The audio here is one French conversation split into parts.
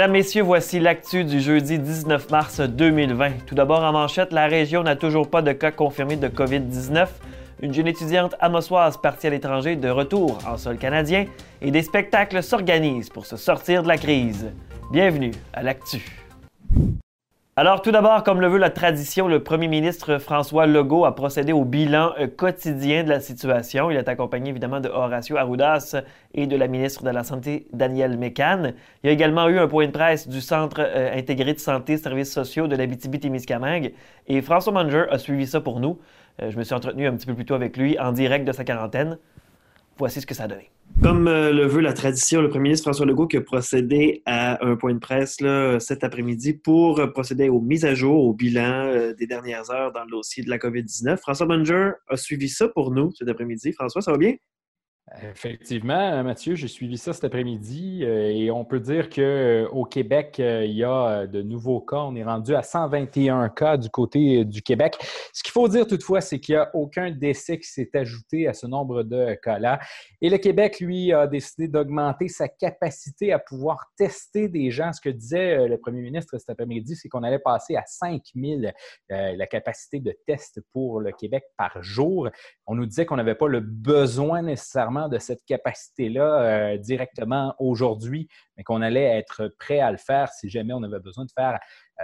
Mesdames, Messieurs, voici l'actu du jeudi 19 mars 2020. Tout d'abord, en manchette, la région n'a toujours pas de cas confirmés de COVID-19. Une jeune étudiante amossoise partie à l'étranger de retour en sol canadien et des spectacles s'organisent pour se sortir de la crise. Bienvenue à l'actu. Alors tout d'abord, comme le veut la tradition, le premier ministre François Legault a procédé au bilan euh, quotidien de la situation. Il est accompagné évidemment de Horacio Arrudas et de la ministre de la Santé, Danielle Mécan. Il y a également eu un point de presse du Centre euh, intégré de santé et services sociaux de l'Abitibi-Témiscamingue et François Manger a suivi ça pour nous. Euh, je me suis entretenu un petit peu plus tôt avec lui en direct de sa quarantaine. Voici ce que ça a donné. Comme euh, le veut la tradition, le premier ministre François Legault qui a procédé à un point de presse cet après-midi pour procéder aux mises à jour, au bilan euh, des dernières heures dans le dossier de la COVID-19. François Munger a suivi ça pour nous cet après-midi. François, ça va bien? Effectivement, Mathieu, j'ai suivi ça cet après-midi euh, et on peut dire qu'au euh, Québec, euh, il y a de nouveaux cas. On est rendu à 121 cas du côté du Québec. Ce qu'il faut dire toutefois, c'est qu'il n'y a aucun décès qui s'est ajouté à ce nombre de cas-là. Et le Québec, lui, a décidé d'augmenter sa capacité à pouvoir tester des gens. Ce que disait le premier ministre cet après-midi, c'est qu'on allait passer à 5000 la capacité de test pour le Québec par jour. On nous disait qu'on n'avait pas le besoin nécessairement de cette capacité-là euh, directement aujourd'hui, mais qu'on allait être prêt à le faire si jamais on avait besoin de faire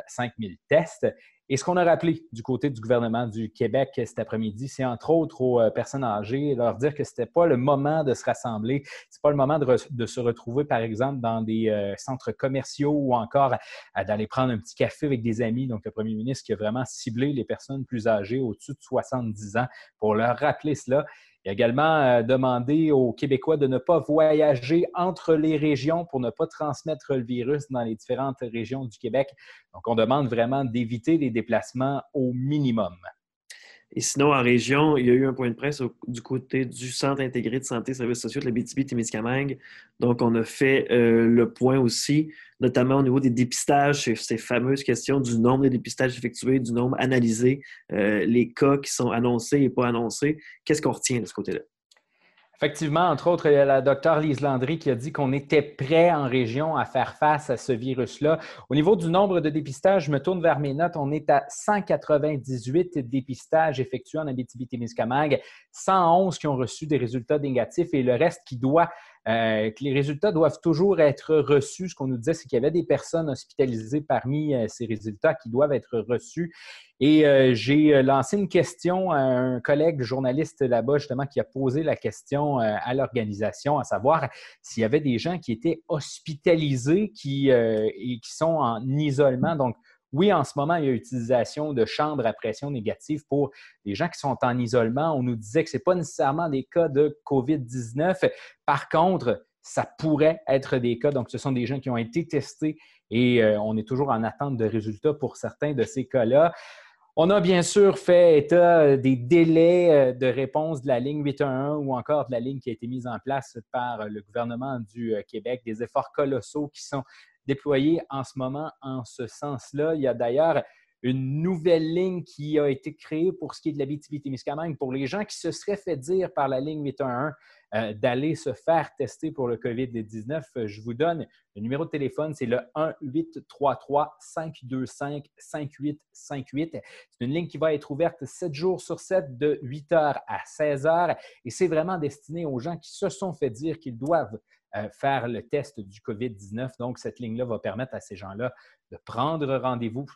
5000 euh, tests. Et ce qu'on a rappelé du côté du gouvernement du Québec cet après-midi, c'est entre autres aux euh, personnes âgées, leur dire que ce n'était pas le moment de se rassembler, ce n'est pas le moment de, se retrouver, par exemple, dans des centres commerciaux ou encore d'aller prendre un petit café avec des amis. Donc, le premier ministre qui a vraiment ciblé les personnes plus âgées au-dessus de 70 ans pour leur rappeler cela. Il a également euh, demandé aux Québécois de ne pas voyager entre les régions pour ne pas transmettre le virus dans les différentes régions du Québec. Donc, on demande vraiment d'éviter les déplacements au minimum. Et sinon, en région, il y a eu un point de presse du côté du Centre intégré de santé et services sociaux de la BTB-Témiscamingue. Donc, on a fait euh, le point aussi, notamment au niveau des dépistages, ces fameuses questions du nombre de dépistages effectués, du nombre analysé, euh, les cas qui sont annoncés et pas annoncés. Qu'est-ce qu'on retient de ce côté-là? Effectivement, entre autres, il y a la docteure Lise Landry qui a dit qu'on était prêt en région à faire face à ce virus-là. Au niveau du nombre de dépistages, je me tourne vers mes notes. On est à 198 dépistages effectués en Abitibi-Témiscamingue, 111 qui ont reçu des résultats négatifs et le reste qui doit euh, que les résultats doivent toujours être reçus. Ce qu'on nous disait, c'est qu'il y avait des personnes hospitalisées parmi euh, ces résultats qui doivent être reçus. Et euh, j'ai lancé une question à un collègue journaliste là-bas, justement, qui a posé la question à l'organisation, à savoir s'il y avait des gens qui étaient hospitalisés et qui sont en isolement. Donc, oui, en ce moment, il y a utilisation de chambres à pression négative pour les gens qui sont en isolement. On nous disait que ce n'est pas nécessairement des cas de COVID-19. Par contre, ça pourrait être des cas. Donc, ce sont des gens qui ont été testés et euh, on est toujours en attente de résultats pour certains de ces cas-là. On a bien sûr fait état des délais euh, de réponse de la ligne 811 ou encore de la ligne qui a été mise en place par le gouvernement du euh, Québec, des efforts colossaux qui sont déployé en ce moment en ce sens-là. Il y a d'ailleurs une nouvelle ligne qui a été créée pour ce qui est de la BTB-Témiscamingue pour les gens qui se seraient fait dire par la ligne 811 euh, d'aller se faire tester pour le COVID-19. Je vous donne le numéro de téléphone, c'est le 1-833-525-5858. C'est une ligne qui va être ouverte 7 jours sur 7 de 8 h à 16 h et c'est vraiment destiné aux gens qui se sont fait dire qu'ils doivent faire le test du COVID-19. Donc, cette ligne-là va permettre à ces gens-là de prendre rendez-vous.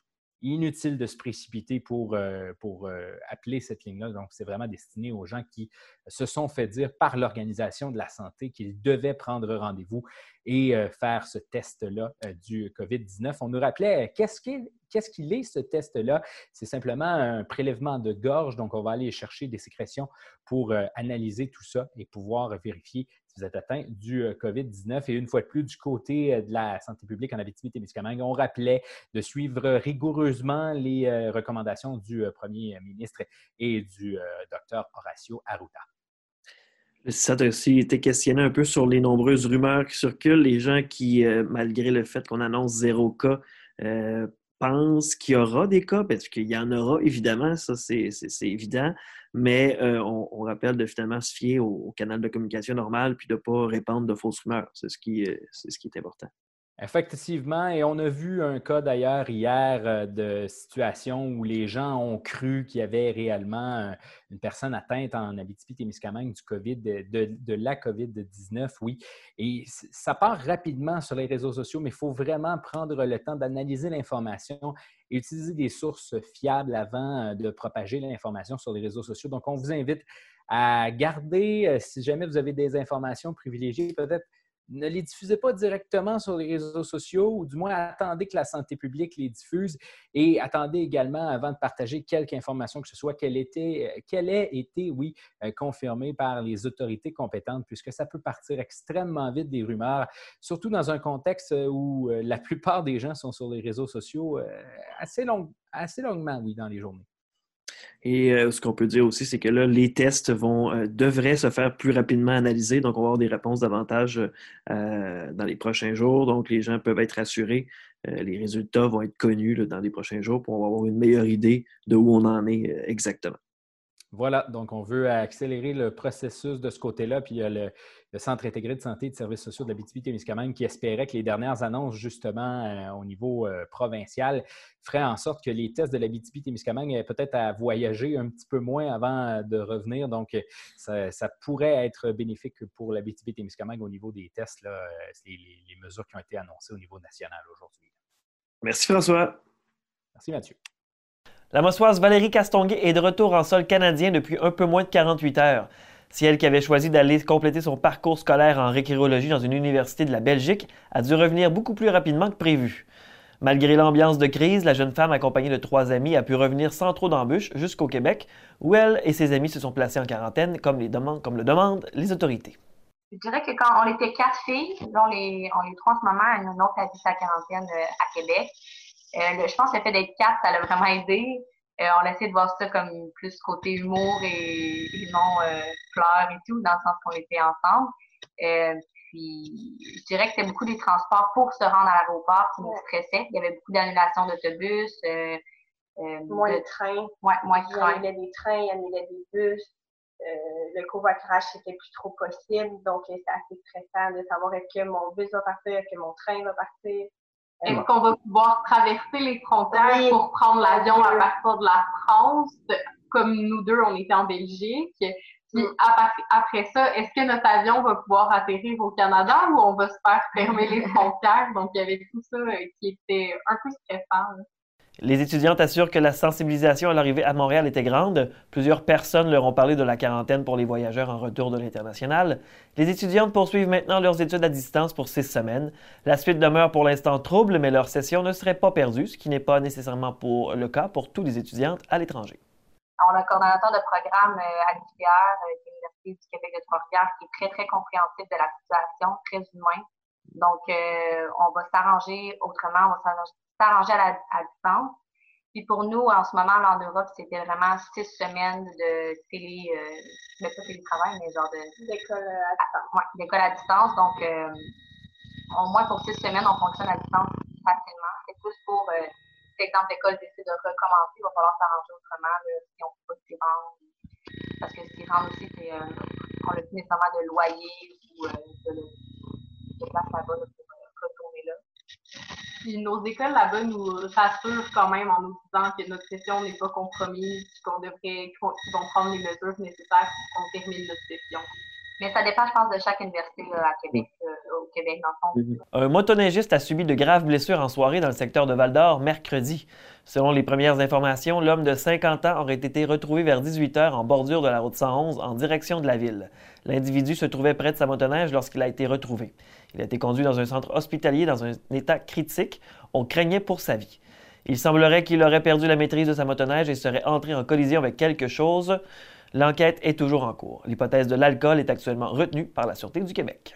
Inutile de se précipiter pour, euh, pour euh, appeler cette ligne-là. Donc, c'est vraiment destiné aux gens qui se sont fait dire par l'Organisation de la santé qu'ils devaient prendre rendez-vous et faire ce test-là du COVID-19. On nous rappelait qu'est-ce qu'il est ce test-là? C'est simplement un prélèvement de gorge. Donc, on va aller chercher des sécrétions pour analyser tout ça et pouvoir vérifier êtes atteint du euh, COVID-19. Et une fois de plus, du côté euh, de la santé publique en Abitibi-Témiscamingue, on rappelait de suivre rigoureusement les euh, recommandations du premier ministre et du docteur Horacio Arruda. Ça a aussi été questionné un peu sur les nombreuses rumeurs qui circulent. Les gens qui, malgré le fait qu'on annonce zéro cas, pensent qu'il y aura des cas, parce qu'il y en aura évidemment, ça c'est évident, mais euh, on, rappelle de finalement se fier au, canal de communication normal puis de ne pas répandre de fausses rumeurs. C'est ce, qui, ce qui est important. Effectivement, et on a vu un cas d'ailleurs hier euh, de situation où les gens ont cru qu'il y avait réellement euh, une personne atteinte en Abitibi-Témiscamingue du COVID, de, de la COVID-19, oui. Et ça part rapidement sur les réseaux sociaux, mais il faut vraiment prendre le temps d'analyser l'information et utiliser des sources fiables avant euh, de propager l'information sur les réseaux sociaux. Donc, on vous invite à garder, si jamais vous avez des informations privilégiées, peut-être ne les diffusez pas directement sur les réseaux sociaux ou du moins attendez que la santé publique les diffuse et attendez également avant de partager quelque information que ce soit qu'elle était, qu'elle ait été, oui, euh, confirmée par les autorités compétentes puisque ça peut partir extrêmement vite des rumeurs, surtout dans un contexte où euh, la plupart des gens sont sur les réseaux sociaux euh, assez, long, assez longuement, oui, dans les journées. Et euh, ce qu'on peut dire aussi, c'est que là, les tests vont, euh, devraient se faire plus rapidement analyser. Donc, on va avoir des réponses davantage euh, dans les prochains jours. Donc, les gens peuvent être assurés. les résultats vont être connus dans les prochains jours pour avoir une meilleure idée de où on en est exactement. Voilà, donc on veut accélérer le processus de ce côté-là. Puis il y a le, Centre intégré de santé et de services sociaux de la témiscamingue qui espérait que les dernières annonces, justement, euh, au niveau euh, provincial, feraient en sorte que les tests de la témiscamingue aient peut-être à voyager un petit peu moins avant euh, de revenir. Donc, ça, pourrait être bénéfique pour la témiscamingue au niveau des tests, là, les, les mesures qui ont été annoncées au niveau national aujourd'hui. Merci, François. Merci, Mathieu. La mossoise Valérie Castonguay est de retour en sol canadien depuis un peu moins de 48 heures. Si elle qui avait choisi d'aller compléter son parcours scolaire en récurologie dans une université de la Belgique a dû revenir beaucoup plus rapidement que prévu. Malgré l'ambiance de crise, la jeune femme accompagnée de trois amis a pu revenir sans trop d'embûches jusqu'au Québec, où elle et ses amis se sont placés en quarantaine comme, les comme le demandent les autorités. Je dirais que quand on était quatre filles, dont les, on trois en ce moment, une autre habite sa quarantaine euh, à Québec. Euh, je pense que le fait d'être quatre, ça l'a vraiment aidé. Euh, on a essayé de voir ça comme plus côté humour et, non euh, fleurs et tout, dans le sens qu'on était ensemble. puis, je dirais que c'était beaucoup des transports pour se rendre à l'aéroport qui nous stressait. Il y avait beaucoup d'annulations d'autobus. moins de, trains. Ouais, moins de trains. Il y avait des trains, il y avait des bus. le covoiturage, c'était plus trop possible. Donc, c'est assez stressant de savoir est-ce que mon bus va partir, est-ce que mon train va partir. Est-ce qu'on va pouvoir traverser les frontières pour prendre l'avion à partir de la France, comme nous deux, on était en Belgique? Puis après ça, est-ce que notre avion va pouvoir atterrir au Canada ou on va se faire fermer les frontières? Donc, il y avait tout ça euh, qui était un peu stressant. Les étudiantes assurent que la sensibilisation à l'arrivée à Montréal était grande. Plusieurs personnes leur ont parlé de la quarantaine pour les voyageurs en retour de l'international. Les étudiantes poursuivent maintenant leurs études à distance pour six semaines. La suite demeure pour l'instant trouble, mais leur session ne serait pas perdue, ce qui n'est pas nécessairement pour le cas pour tous les étudiantes à l'étranger. On a un coordonnateur de programme euh, à l'UQTR, euh, l'Université du Québec de Trois-Rivières, qui est très, très compréhensif de la situation, très humain. Donc, euh, on va s'arranger autrement, on va s'arranger à, à distance. Puis pour nous, en ce moment, en Europe, c'était vraiment six semaines de télé, euh, pas télétravail, mais genre de. D'école à distance. Ouais, d'école à distance. Donc, euh, au moins pour six semaines, on fonctionne à distance facilement. C'est plus pour, euh, par exemple, l'école décide de recommencer, il va falloir s'arranger autrement si on ne peut pas s'y rendre. Parce que s'y rendre aussi, c'est, euh, on n'a plus nécessairement de loyer ou de, de place là-bas là. Puis nos écoles là-bas nous rassurent quand même en nous disant que notre session n'est pas compromise, qu'on devrait, qu'ils vont prendre les mesures nécessaires pour qu'on termine notre session. Mais ça dépend, je pense, de chaque université à Québec, euh, au Québec, dans le fond. Un motoneigiste a subi de graves blessures en soirée dans le secteur de Val-d'Or mercredi. Selon les premières informations, l'homme de 50 ans aurait été retrouvé vers 18 h en bordure de la route 111 en direction de la ville. L'individu se trouvait près de sa motoneige lorsqu'il a été retrouvé. Il a été conduit dans un centre hospitalier dans un état critique. On craignait pour sa vie. Il semblerait qu'il aurait perdu la maîtrise de sa motoneige et serait entré en collision avec quelque chose. L'enquête est toujours en cours. L'hypothèse de l'alcool est actuellement retenue par la Sûreté du Québec.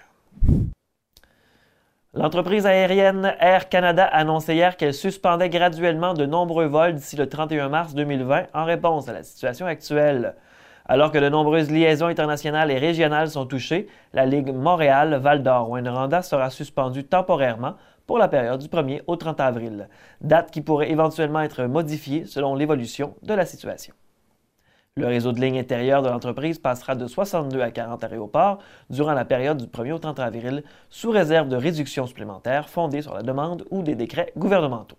L'entreprise aérienne Air Canada a annoncé hier qu'elle suspendait graduellement de nombreux vols d'ici le 31 mars 2020 en réponse à la situation actuelle. Alors que de nombreuses liaisons internationales et régionales sont touchées, la Ligue Montréal-Val d'Or-Rwanda sera suspendue temporairement pour la période du 1er au 30 avril, date qui pourrait éventuellement être modifiée selon l'évolution de la situation. Le réseau de lignes intérieures de l'entreprise passera de 62 à 40 aéroports durant la période du 1er au 30 avril, sous réserve de réductions supplémentaires fondées sur la demande ou des décrets gouvernementaux.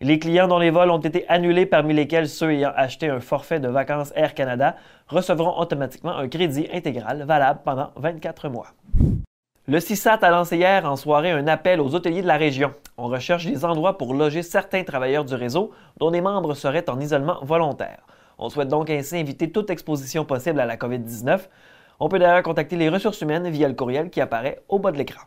Les clients dont les vols ont été annulés, parmi lesquels ceux ayant acheté un forfait de vacances Air Canada, recevront automatiquement un crédit intégral valable pendant 24 mois. Le CISAT a lancé hier en soirée un appel aux hôteliers de la région. On recherche des endroits pour loger certains travailleurs du réseau dont les membres seraient en isolement volontaire. On souhaite donc ainsi éviter toute exposition possible à la COVID-19. On peut d'ailleurs contacter les ressources humaines via le courriel qui apparaît au bas de l'écran.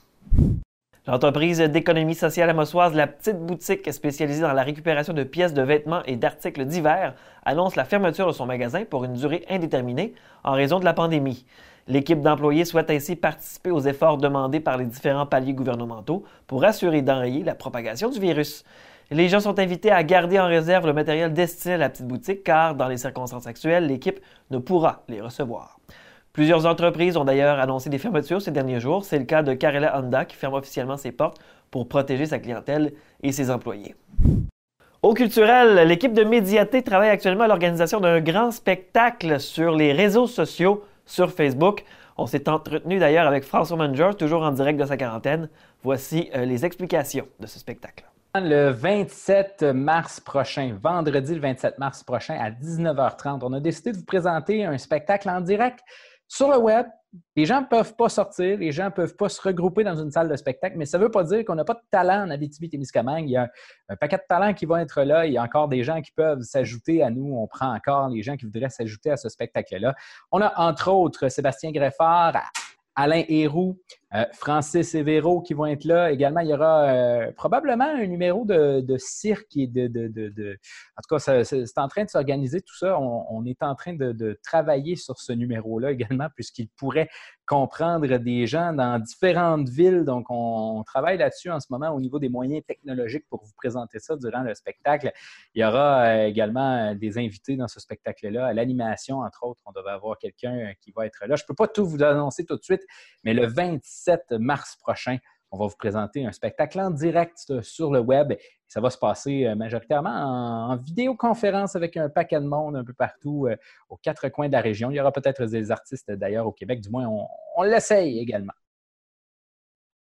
L'entreprise d'économie sociale amossoise La Petite Boutique, spécialisée dans la récupération de pièces de vêtements et d'articles divers, annonce la fermeture de son magasin pour une durée indéterminée en raison de la pandémie. L'équipe d'employés souhaite ainsi participer aux efforts demandés par les différents paliers gouvernementaux pour assurer d'enrayer la propagation du virus. Les gens sont invités à garder en réserve le matériel destiné à la petite boutique car, dans les circonstances actuelles, l'équipe ne pourra les recevoir. Plusieurs entreprises ont d'ailleurs annoncé des fermetures ces derniers jours. C'est le cas de Carella Honda qui ferme officiellement ses portes pour protéger sa clientèle et ses employés. Au culturel, l'équipe de Médiaté travaille actuellement à l'organisation d'un grand spectacle sur les réseaux sociaux sur Facebook. On s'est entretenu d'ailleurs avec François Manger, toujours en direct de sa quarantaine. Voici euh, les explications de ce spectacle. Le 27 mars prochain, vendredi le 27 mars prochain à 19h30, on a décidé de vous présenter un spectacle en direct sur le web. Les gens ne peuvent pas sortir, les gens ne peuvent pas se regrouper dans une salle de spectacle, mais ça ne veut pas dire qu'on n'a pas de talent en Abitibi-Témiscamingue. Il y a un paquet de talents qui vont être là. Il y a encore des gens qui peuvent s'ajouter à nous. On prend encore les gens qui voudraient s'ajouter à ce spectacle-là. On a entre autres Sébastien Greffard, Alain Héroux, euh, Francis Evero qui vont être là. Également, il y aura euh, probablement un numéro de, cirque et de, de, En tout cas, c'est en train de s'organiser tout ça. On, est en train de, travailler sur ce numéro-là également, puisqu'il pourrait comprendre des gens dans différentes villes. Donc, on, travaille là-dessus en ce moment au niveau des moyens technologiques pour vous présenter ça durant le spectacle. Il y aura euh, également des invités dans ce spectacle-là. L'animation, entre autres, on devrait avoir quelqu'un qui va être là. Je ne peux pas tout vous annoncer tout de suite, mais le 26 7 mars prochain, on va vous présenter un spectacle en direct sur le web. Ça va se passer euh, majoritairement en, vidéoconférence avec un paquet de monde un peu partout euh, aux quatre coins de la région. Il y aura peut-être des artistes d'ailleurs au Québec, du moins on, l'essaye également.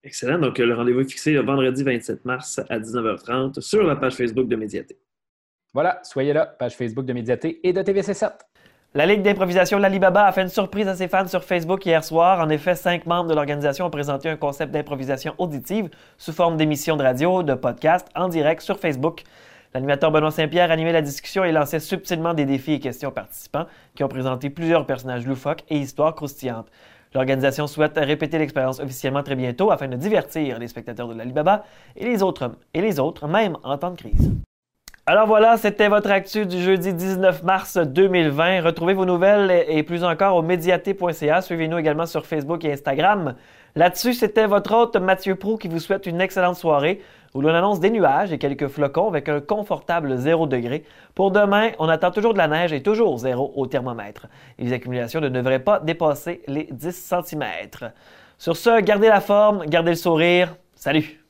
Excellent. Donc, le rendez-vous est fixé le vendredi 27 mars à 19h30 sur la page Facebook de Médiaté. Voilà, soyez là, page Facebook de Médiaté et de TVC7. La Ligue d'improvisation L'Alibaba a fait une surprise à ses fans sur Facebook hier soir. En effet, cinq membres de l'organisation ont présenté un concept d'improvisation auditive sous forme d'émission de radio, de podcast, en direct sur Facebook. L'animateur Benoît Saint-Pierre animait la discussion et lançait subtilement des défis et questions aux participants qui ont présenté plusieurs personnages loufoques et histoires croustillantes. L'organisation souhaite répéter l'expérience officiellement très bientôt afin de divertir les spectateurs de l'Alibaba et les autres, et les autres même en temps de crise. Alors voilà, c'était votre actu du jeudi 19 mars 2020. Retrouvez vos nouvelles et plus encore au médiaté.ca. Suivez-nous également sur Facebook et Instagram. Là-dessus, c'était votre hôte Mathieu Prou qui vous souhaite une excellente soirée où l'on annonce des nuages et quelques flocons avec un confortable 0 degré. Pour demain, on attend toujours de la neige et toujours zéro au thermomètre. les accumulations ne devraient pas dépasser les 10 cm. Sur ce, gardez la forme, gardez le sourire. Salut!